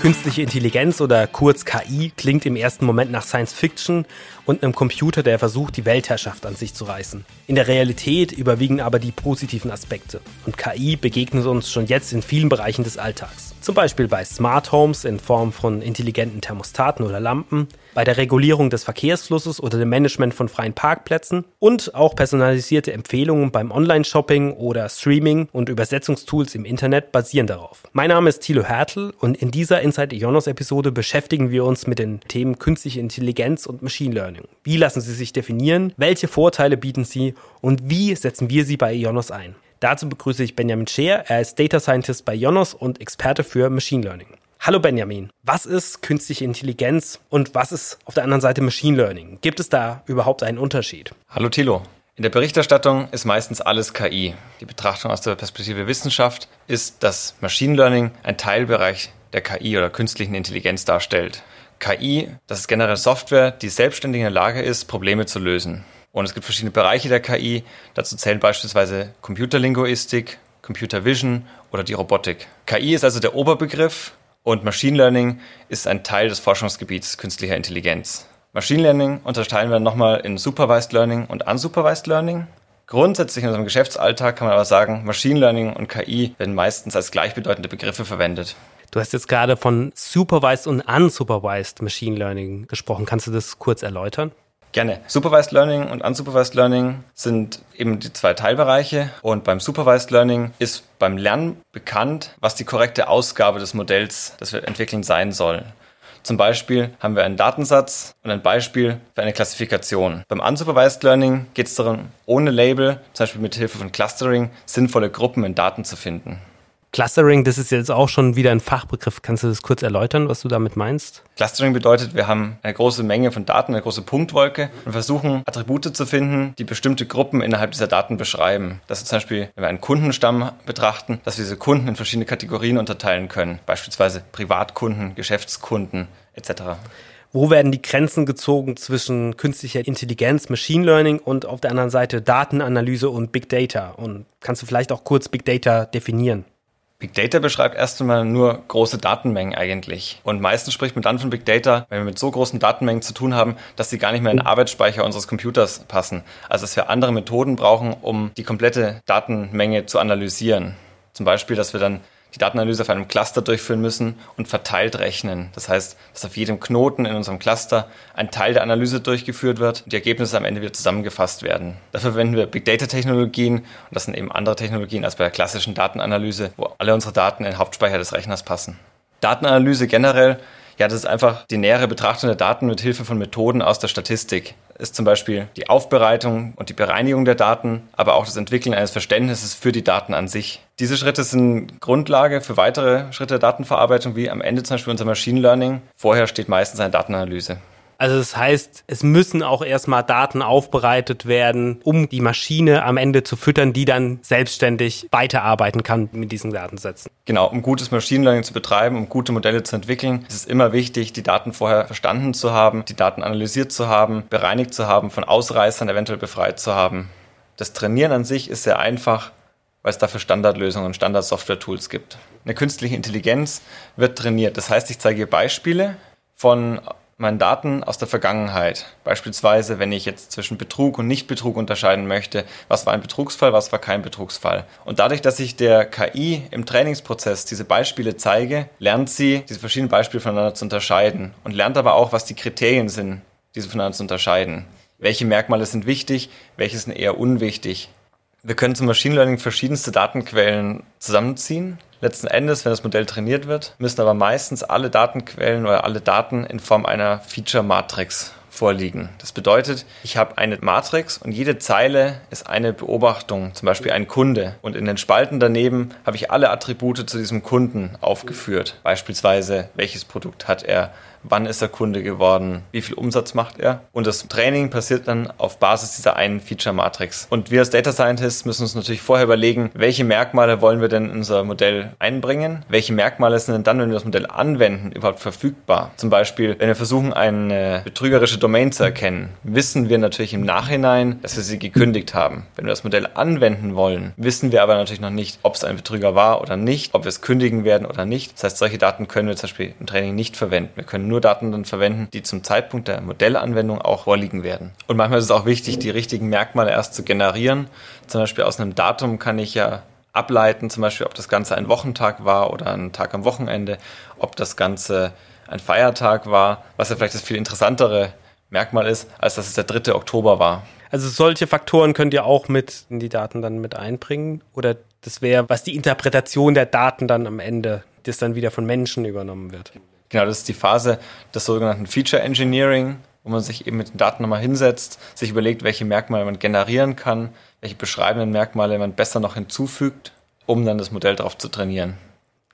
Künstliche Intelligenz oder kurz KI klingt im ersten Moment nach Science Fiction und einem Computer, der versucht, die Weltherrschaft an sich zu reißen. In der Realität überwiegen aber die positiven Aspekte und KI begegnet uns schon jetzt in vielen Bereichen des Alltags. Zum Beispiel bei Smart Homes in Form von intelligenten Thermostaten oder Lampen, bei der Regulierung des Verkehrsflusses oder dem Management von freien Parkplätzen und auch personalisierte Empfehlungen beim Online-Shopping oder Streaming und Übersetzungstools im Internet basieren darauf. Mein Name ist Thilo Hertel und in dieser Inside Ionos Episode beschäftigen wir uns mit den Themen künstliche Intelligenz und Machine Learning. Wie lassen sie sich definieren? Welche Vorteile bieten sie? Und wie setzen wir sie bei Ionos ein? Dazu begrüße ich Benjamin Scheer. Er ist Data Scientist bei Ionos und Experte für Machine Learning. Hallo Benjamin, was ist künstliche Intelligenz und was ist auf der anderen Seite Machine Learning? Gibt es da überhaupt einen Unterschied? Hallo Thilo. In der Berichterstattung ist meistens alles KI. Die Betrachtung aus der Perspektive Wissenschaft ist, dass Machine Learning ein Teilbereich der KI oder künstlichen Intelligenz darstellt. KI, das ist generell Software, die selbstständig in der Lage ist, Probleme zu lösen. Und es gibt verschiedene Bereiche der KI. Dazu zählen beispielsweise Computerlinguistik, Computer Vision oder die Robotik. KI ist also der Oberbegriff und Machine Learning ist ein Teil des Forschungsgebiets künstlicher Intelligenz. Machine Learning unterteilen wir nochmal in Supervised Learning und Unsupervised Learning. Grundsätzlich in unserem Geschäftsalltag kann man aber sagen, Machine Learning und KI werden meistens als gleichbedeutende Begriffe verwendet. Du hast jetzt gerade von Supervised und Unsupervised Machine Learning gesprochen. Kannst du das kurz erläutern? Gerne. Supervised Learning und Unsupervised Learning sind eben die zwei Teilbereiche. Und beim Supervised Learning ist beim Lernen bekannt, was die korrekte Ausgabe des Modells, das wir entwickeln, sein soll. Zum Beispiel haben wir einen Datensatz und ein Beispiel für eine Klassifikation. Beim Unsupervised Learning geht es darum, ohne Label, zum Beispiel mit Hilfe von Clustering, sinnvolle Gruppen in Daten zu finden. Clustering, das ist jetzt auch schon wieder ein Fachbegriff. Kannst du das kurz erläutern, was du damit meinst? Clustering bedeutet, wir haben eine große Menge von Daten, eine große Punktwolke und versuchen Attribute zu finden, die bestimmte Gruppen innerhalb dieser Daten beschreiben. Das ist zum Beispiel, wenn wir einen Kundenstamm betrachten, dass wir diese Kunden in verschiedene Kategorien unterteilen können. Beispielsweise Privatkunden, Geschäftskunden etc. Wo werden die Grenzen gezogen zwischen künstlicher Intelligenz, Machine Learning und auf der anderen Seite Datenanalyse und Big Data? Und kannst du vielleicht auch kurz Big Data definieren? Big Data beschreibt erst einmal nur große Datenmengen eigentlich. Und meistens spricht man dann von Big Data, wenn wir mit so großen Datenmengen zu tun haben, dass sie gar nicht mehr in den Arbeitsspeicher unseres Computers passen. Also dass wir andere Methoden brauchen, um die komplette Datenmenge zu analysieren. Zum Beispiel, dass wir dann die Datenanalyse auf einem Cluster durchführen müssen und verteilt rechnen. Das heißt, dass auf jedem Knoten in unserem Cluster ein Teil der Analyse durchgeführt wird und die Ergebnisse am Ende wieder zusammengefasst werden. Dafür verwenden wir Big Data Technologien und das sind eben andere Technologien als bei der klassischen Datenanalyse, wo alle unsere Daten in den Hauptspeicher des Rechners passen. Datenanalyse generell ja, das ist einfach die nähere Betrachtung der Daten mit Hilfe von Methoden aus der Statistik. Ist zum Beispiel die Aufbereitung und die Bereinigung der Daten, aber auch das Entwickeln eines Verständnisses für die Daten an sich. Diese Schritte sind Grundlage für weitere Schritte der Datenverarbeitung, wie am Ende zum Beispiel unser Machine Learning. Vorher steht meistens eine Datenanalyse. Also das heißt, es müssen auch erstmal Daten aufbereitet werden, um die Maschine am Ende zu füttern, die dann selbstständig weiterarbeiten kann mit diesen Datensätzen. Genau, um gutes Machine Learning zu betreiben, um gute Modelle zu entwickeln, ist es immer wichtig, die Daten vorher verstanden zu haben, die Daten analysiert zu haben, bereinigt zu haben, von Ausreißern eventuell befreit zu haben. Das Trainieren an sich ist sehr einfach, weil es dafür Standardlösungen und Standard-Software-Tools gibt. Eine künstliche Intelligenz wird trainiert. Das heißt, ich zeige hier Beispiele von meinen Daten aus der Vergangenheit. Beispielsweise, wenn ich jetzt zwischen Betrug und Nichtbetrug unterscheiden möchte, was war ein Betrugsfall, was war kein Betrugsfall. Und dadurch, dass ich der KI im Trainingsprozess diese Beispiele zeige, lernt sie, diese verschiedenen Beispiele voneinander zu unterscheiden und lernt aber auch, was die Kriterien sind, diese voneinander zu unterscheiden. Welche Merkmale sind wichtig, welche sind eher unwichtig. Wir können zum Machine Learning verschiedenste Datenquellen zusammenziehen Letzten Endes, wenn das Modell trainiert wird, müssen aber meistens alle Datenquellen oder alle Daten in Form einer Feature-Matrix vorliegen. Das bedeutet, ich habe eine Matrix und jede Zeile ist eine Beobachtung, zum Beispiel ein Kunde. Und in den Spalten daneben habe ich alle Attribute zu diesem Kunden aufgeführt. Beispielsweise, welches Produkt hat er, wann ist er Kunde geworden, wie viel Umsatz macht er. Und das Training passiert dann auf Basis dieser einen Feature-Matrix. Und wir als Data Scientists müssen uns natürlich vorher überlegen, welche Merkmale wollen wir denn in unser Modell einbringen? Welche Merkmale sind denn dann, wenn wir das Modell anwenden, überhaupt verfügbar? Zum Beispiel, wenn wir versuchen, eine betrügerische Domain zu erkennen, wissen wir natürlich im Nachhinein, dass wir sie gekündigt haben. Wenn wir das Modell anwenden wollen, wissen wir aber natürlich noch nicht, ob es ein Betrüger war oder nicht, ob wir es kündigen werden oder nicht. Das heißt, solche Daten können wir zum Beispiel im Training nicht verwenden. Wir können nur Daten dann verwenden, die zum Zeitpunkt der Modellanwendung auch vorliegen werden. Und manchmal ist es auch wichtig, die richtigen Merkmale erst zu generieren. Zum Beispiel aus einem Datum kann ich ja ableiten, zum Beispiel, ob das Ganze ein Wochentag war oder ein Tag am Wochenende, ob das Ganze ein Feiertag war, was ja vielleicht das viel interessantere Merkmal ist, als dass es der 3. Oktober war. Also solche Faktoren könnt ihr auch mit in die Daten dann mit einbringen? Oder das wäre, was die Interpretation der Daten dann am Ende, das dann wieder von Menschen übernommen wird? Genau, das ist die Phase des sogenannten Feature Engineering, wo man sich eben mit den Daten nochmal hinsetzt, sich überlegt, welche Merkmale man generieren kann, welche beschreibenden Merkmale man besser noch hinzufügt, um dann das Modell darauf zu trainieren.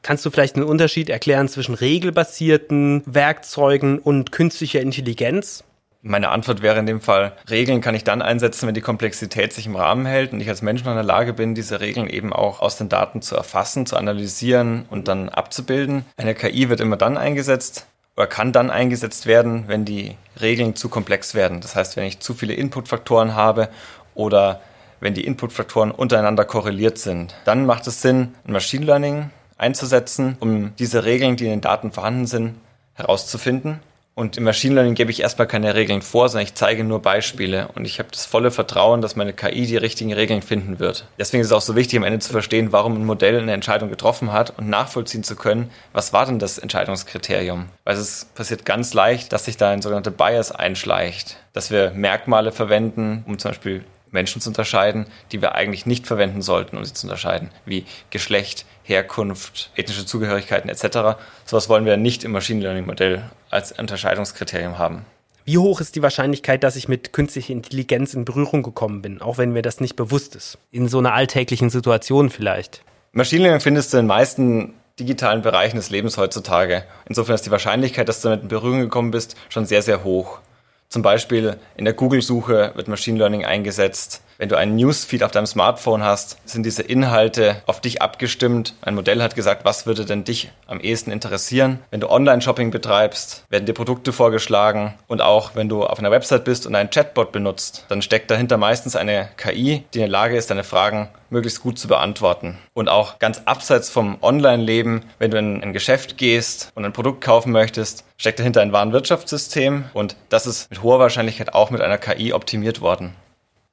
Kannst du vielleicht einen Unterschied erklären zwischen regelbasierten Werkzeugen und künstlicher Intelligenz? Meine Antwort wäre in dem Fall, Regeln kann ich dann einsetzen, wenn die Komplexität sich im Rahmen hält und ich als Mensch noch in der Lage bin, diese Regeln eben auch aus den Daten zu erfassen, zu analysieren und dann abzubilden. Eine KI wird immer dann eingesetzt oder kann dann eingesetzt werden, wenn die Regeln zu komplex werden. Das heißt, wenn ich zu viele Inputfaktoren habe oder wenn die Inputfaktoren untereinander korreliert sind. Dann macht es Sinn, ein Machine Learning einzusetzen, um diese Regeln, die in den Daten vorhanden sind, herauszufinden und im Machine Learning gebe ich erstmal keine Regeln vor, sondern ich zeige nur Beispiele. Und ich habe das volle Vertrauen, dass meine KI die richtigen Regeln finden wird. Deswegen ist es auch so wichtig, am Ende zu verstehen, warum ein Modell eine Entscheidung getroffen hat und nachvollziehen zu können, was war denn das Entscheidungskriterium. Weil es passiert ganz leicht, dass sich da ein sogenannter Bias einschleicht. Dass wir Merkmale verwenden, um zum Beispiel Menschen zu unterscheiden, die wir eigentlich nicht verwenden sollten, um sie zu unterscheiden, wie Geschlecht, Herkunft, ethnische Zugehörigkeiten etc. Sowas wollen wir nicht im Machine Learning Modell als Unterscheidungskriterium haben. Wie hoch ist die Wahrscheinlichkeit, dass ich mit künstlicher Intelligenz in Berührung gekommen bin, auch wenn mir das nicht bewusst ist? In so einer alltäglichen Situation vielleicht? Machine Learning findest du in den meisten digitalen Bereichen des Lebens heutzutage. Insofern ist die Wahrscheinlichkeit, dass du damit in Berührung gekommen bist, schon sehr, sehr hoch. Zum Beispiel in der Google-Suche wird Machine Learning eingesetzt. Wenn du einen Newsfeed auf deinem Smartphone hast, sind diese Inhalte auf dich abgestimmt. Ein Modell hat gesagt, was würde denn dich am ehesten interessieren? Wenn du Online-Shopping betreibst, werden dir Produkte vorgeschlagen. Und auch wenn du auf einer Website bist und einen Chatbot benutzt, dann steckt dahinter meistens eine KI, die in der Lage ist, deine Fragen möglichst gut zu beantworten. Und auch ganz abseits vom Online-Leben, wenn du in ein Geschäft gehst und ein Produkt kaufen möchtest, steckt dahinter ein Warenwirtschaftssystem und das ist mit hoher Wahrscheinlichkeit auch mit einer KI optimiert worden.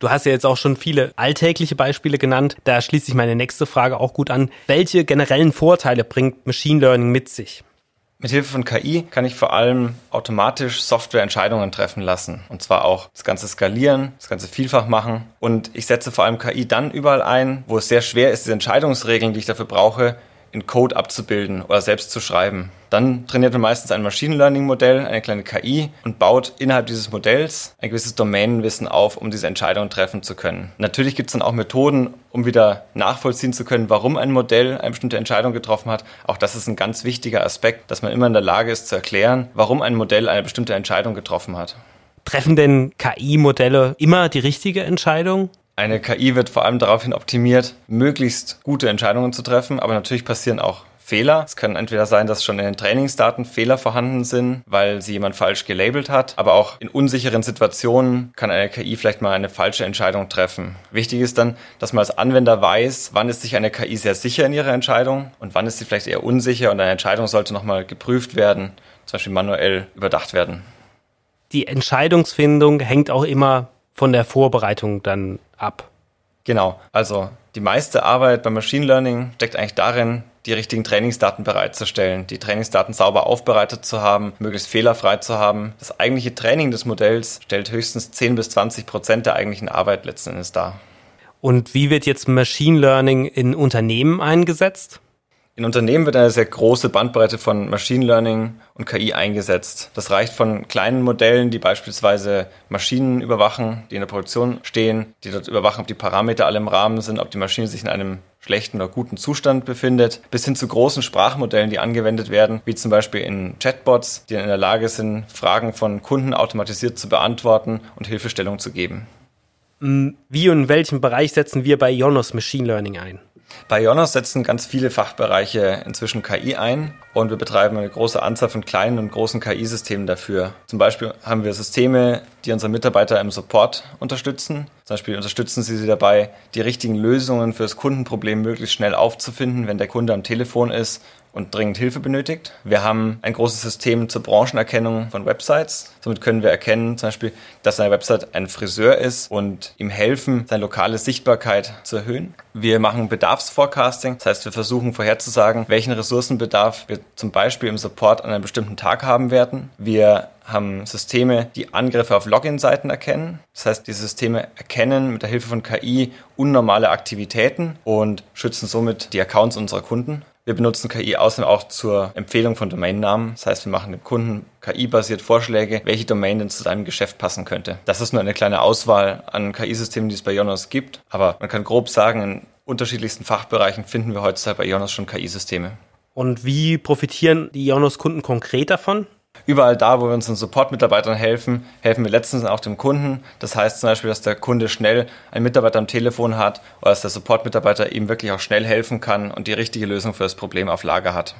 Du hast ja jetzt auch schon viele alltägliche Beispiele genannt. Da schließt sich meine nächste Frage auch gut an. Welche generellen Vorteile bringt Machine Learning mit sich? Mit Hilfe von KI kann ich vor allem automatisch Softwareentscheidungen treffen lassen. Und zwar auch das Ganze skalieren, das Ganze vielfach machen. Und ich setze vor allem KI dann überall ein, wo es sehr schwer ist, diese Entscheidungsregeln, die ich dafür brauche, in Code abzubilden oder selbst zu schreiben. Dann trainiert man meistens ein Machine Learning Modell, eine kleine KI und baut innerhalb dieses Modells ein gewisses Domänenwissen auf, um diese Entscheidung treffen zu können. Natürlich gibt es dann auch Methoden, um wieder nachvollziehen zu können, warum ein Modell eine bestimmte Entscheidung getroffen hat. Auch das ist ein ganz wichtiger Aspekt, dass man immer in der Lage ist zu erklären, warum ein Modell eine bestimmte Entscheidung getroffen hat. Treffen denn KI-Modelle immer die richtige Entscheidung? Eine KI wird vor allem daraufhin optimiert, möglichst gute Entscheidungen zu treffen, aber natürlich passieren auch Fehler. Es kann entweder sein, dass schon in den Trainingsdaten Fehler vorhanden sind, weil sie jemand falsch gelabelt hat, aber auch in unsicheren Situationen kann eine KI vielleicht mal eine falsche Entscheidung treffen. Wichtig ist dann, dass man als Anwender weiß, wann ist sich eine KI sehr sicher in ihrer Entscheidung und wann ist sie vielleicht eher unsicher und eine Entscheidung sollte nochmal geprüft werden, zum Beispiel manuell überdacht werden. Die Entscheidungsfindung hängt auch immer von der Vorbereitung dann ab. Genau, also die meiste Arbeit beim Machine Learning steckt eigentlich darin, die richtigen Trainingsdaten bereitzustellen, die Trainingsdaten sauber aufbereitet zu haben, möglichst fehlerfrei zu haben. Das eigentliche Training des Modells stellt höchstens 10 bis 20 Prozent der eigentlichen Arbeit letzten Endes dar. Und wie wird jetzt Machine Learning in Unternehmen eingesetzt? In Unternehmen wird eine sehr große Bandbreite von Machine Learning und KI eingesetzt. Das reicht von kleinen Modellen, die beispielsweise Maschinen überwachen, die in der Produktion stehen, die dort überwachen, ob die Parameter alle im Rahmen sind, ob die Maschine sich in einem schlechten oder guten Zustand befindet, bis hin zu großen Sprachmodellen, die angewendet werden, wie zum Beispiel in Chatbots, die in der Lage sind, Fragen von Kunden automatisiert zu beantworten und Hilfestellung zu geben. Wie und in welchem Bereich setzen wir bei Ionos Machine Learning ein? Bei Ionos setzen ganz viele Fachbereiche inzwischen KI ein und wir betreiben eine große Anzahl von kleinen und großen KI-Systemen dafür. Zum Beispiel haben wir Systeme, die unsere Mitarbeiter im Support unterstützen. Zum Beispiel unterstützen sie sie dabei, die richtigen Lösungen für das Kundenproblem möglichst schnell aufzufinden, wenn der Kunde am Telefon ist und dringend Hilfe benötigt. Wir haben ein großes System zur Branchenerkennung von Websites. Somit können wir erkennen, zum Beispiel, dass eine Website ein Friseur ist und ihm helfen, seine lokale Sichtbarkeit zu erhöhen. Wir machen Bedarfsforecasting. Das heißt, wir versuchen vorherzusagen, welchen Ressourcenbedarf wir zum Beispiel im Support an einem bestimmten Tag haben werden. Wir haben Systeme, die Angriffe auf Login-Seiten erkennen. Das heißt, diese Systeme erkennen mit der Hilfe von KI unnormale Aktivitäten und schützen somit die Accounts unserer Kunden. Wir benutzen KI außerdem auch zur Empfehlung von Domainnamen. Das heißt, wir machen dem Kunden KI-basiert Vorschläge, welche Domain denn zu seinem Geschäft passen könnte. Das ist nur eine kleine Auswahl an KI-Systemen, die es bei Jonas gibt. Aber man kann grob sagen, in unterschiedlichsten Fachbereichen finden wir heutzutage bei Jonas schon KI-Systeme. Und wie profitieren die Jonas-Kunden konkret davon? Überall da, wo wir unseren Support-Mitarbeitern helfen, helfen wir letztens auch dem Kunden. Das heißt zum Beispiel, dass der Kunde schnell einen Mitarbeiter am Telefon hat oder dass der Support-Mitarbeiter ihm wirklich auch schnell helfen kann und die richtige Lösung für das Problem auf Lager hat.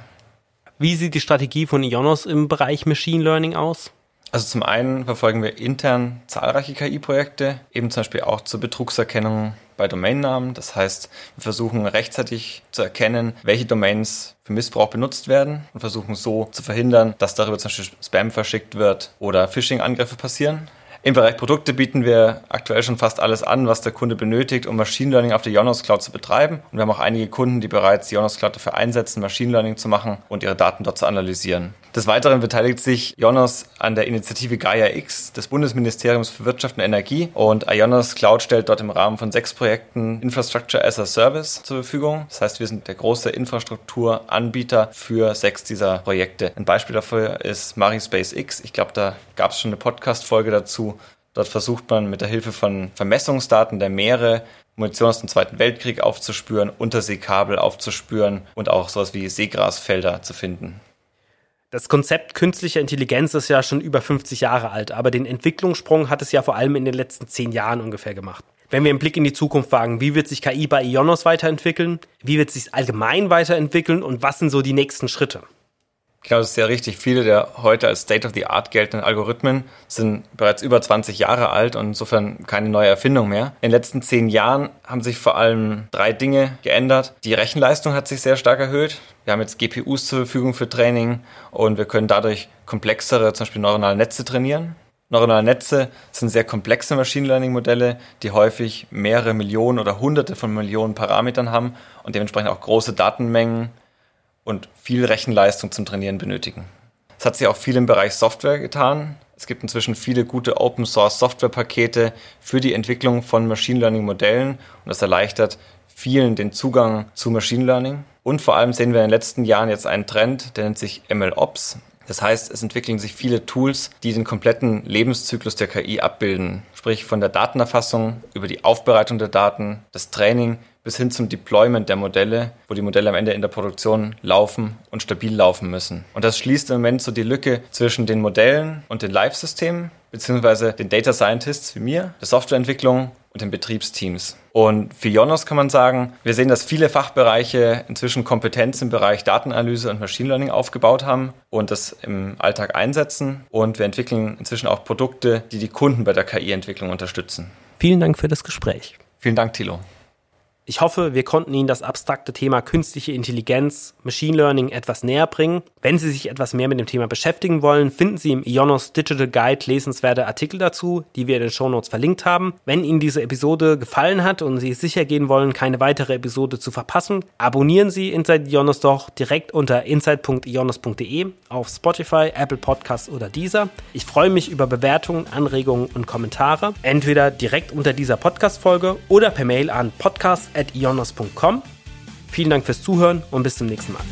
Wie sieht die Strategie von Ionos im Bereich Machine Learning aus? Also zum einen verfolgen wir intern zahlreiche KI-Projekte, eben zum Beispiel auch zur Betrugserkennung bei Domainnamen. Das heißt, wir versuchen rechtzeitig zu erkennen, welche Domains für Missbrauch benutzt werden und versuchen so zu verhindern, dass darüber zum Beispiel Spam verschickt wird oder Phishing-Angriffe passieren. Im Bereich Produkte bieten wir aktuell schon fast alles an, was der Kunde benötigt, um Machine Learning auf der Jonas Cloud zu betreiben. Und wir haben auch einige Kunden, die bereits die Jonas Cloud dafür einsetzen, Machine Learning zu machen und ihre Daten dort zu analysieren. Des Weiteren beteiligt sich Jonas an der Initiative Gaia X des Bundesministeriums für Wirtschaft und Energie und Ionos Cloud stellt dort im Rahmen von sechs Projekten Infrastructure as a Service zur Verfügung. Das heißt, wir sind der große Infrastrukturanbieter für sechs dieser Projekte. Ein Beispiel dafür ist Marispace X. Ich glaube, da gab es schon eine Podcast-Folge dazu. Dort versucht man mit der Hilfe von Vermessungsdaten der Meere Munition aus dem Zweiten Weltkrieg aufzuspüren, Unterseekabel aufzuspüren und auch sowas wie Seegrasfelder zu finden. Das Konzept künstlicher Intelligenz ist ja schon über 50 Jahre alt, aber den Entwicklungssprung hat es ja vor allem in den letzten zehn Jahren ungefähr gemacht. Wenn wir einen Blick in die Zukunft wagen, wie wird sich KI bei Ionos weiterentwickeln? Wie wird es sich allgemein weiterentwickeln und was sind so die nächsten Schritte? Genau, das ist sehr richtig. Viele der heute als State of the Art geltenden Algorithmen sind bereits über 20 Jahre alt und insofern keine neue Erfindung mehr. In den letzten zehn Jahren haben sich vor allem drei Dinge geändert. Die Rechenleistung hat sich sehr stark erhöht. Wir haben jetzt GPUs zur Verfügung für Training und wir können dadurch komplexere, zum Beispiel neuronale Netze trainieren. Neuronale Netze sind sehr komplexe Machine Learning Modelle, die häufig mehrere Millionen oder hunderte von Millionen Parametern haben und dementsprechend auch große Datenmengen und viel Rechenleistung zum Trainieren benötigen. Es hat sich auch viel im Bereich Software getan. Es gibt inzwischen viele gute Open Source Software Pakete für die Entwicklung von Machine Learning Modellen und das erleichtert vielen den Zugang zu Machine Learning. Und vor allem sehen wir in den letzten Jahren jetzt einen Trend, der nennt sich MLOps. Das heißt, es entwickeln sich viele Tools, die den kompletten Lebenszyklus der KI abbilden. Sprich von der Datenerfassung über die Aufbereitung der Daten, das Training bis hin zum Deployment der Modelle, wo die Modelle am Ende in der Produktion laufen und stabil laufen müssen. Und das schließt im Moment so die Lücke zwischen den Modellen und den Live-Systemen, beziehungsweise den Data Scientists wie mir, der Softwareentwicklung und den Betriebsteams. Und für Jonas kann man sagen, wir sehen, dass viele Fachbereiche inzwischen Kompetenz im Bereich Datenanalyse und Machine Learning aufgebaut haben und das im Alltag einsetzen. Und wir entwickeln inzwischen auch Produkte, die die Kunden bei der KI-Entwicklung unterstützen. Vielen Dank für das Gespräch. Vielen Dank, Thilo. Ich hoffe, wir konnten Ihnen das abstrakte Thema künstliche Intelligenz, Machine Learning etwas näher bringen. Wenn Sie sich etwas mehr mit dem Thema beschäftigen wollen, finden Sie im Ionos Digital Guide lesenswerte Artikel dazu, die wir in den Show Notes verlinkt haben. Wenn Ihnen diese Episode gefallen hat und Sie sicher gehen wollen, keine weitere Episode zu verpassen, abonnieren Sie Inside Ionos doch direkt unter inside.ionos.de auf Spotify, Apple Podcasts oder dieser. Ich freue mich über Bewertungen, Anregungen und Kommentare, entweder direkt unter dieser Podcast-Folge oder per Mail an podcast ionos.com. Vielen Dank fürs Zuhören und bis zum nächsten Mal.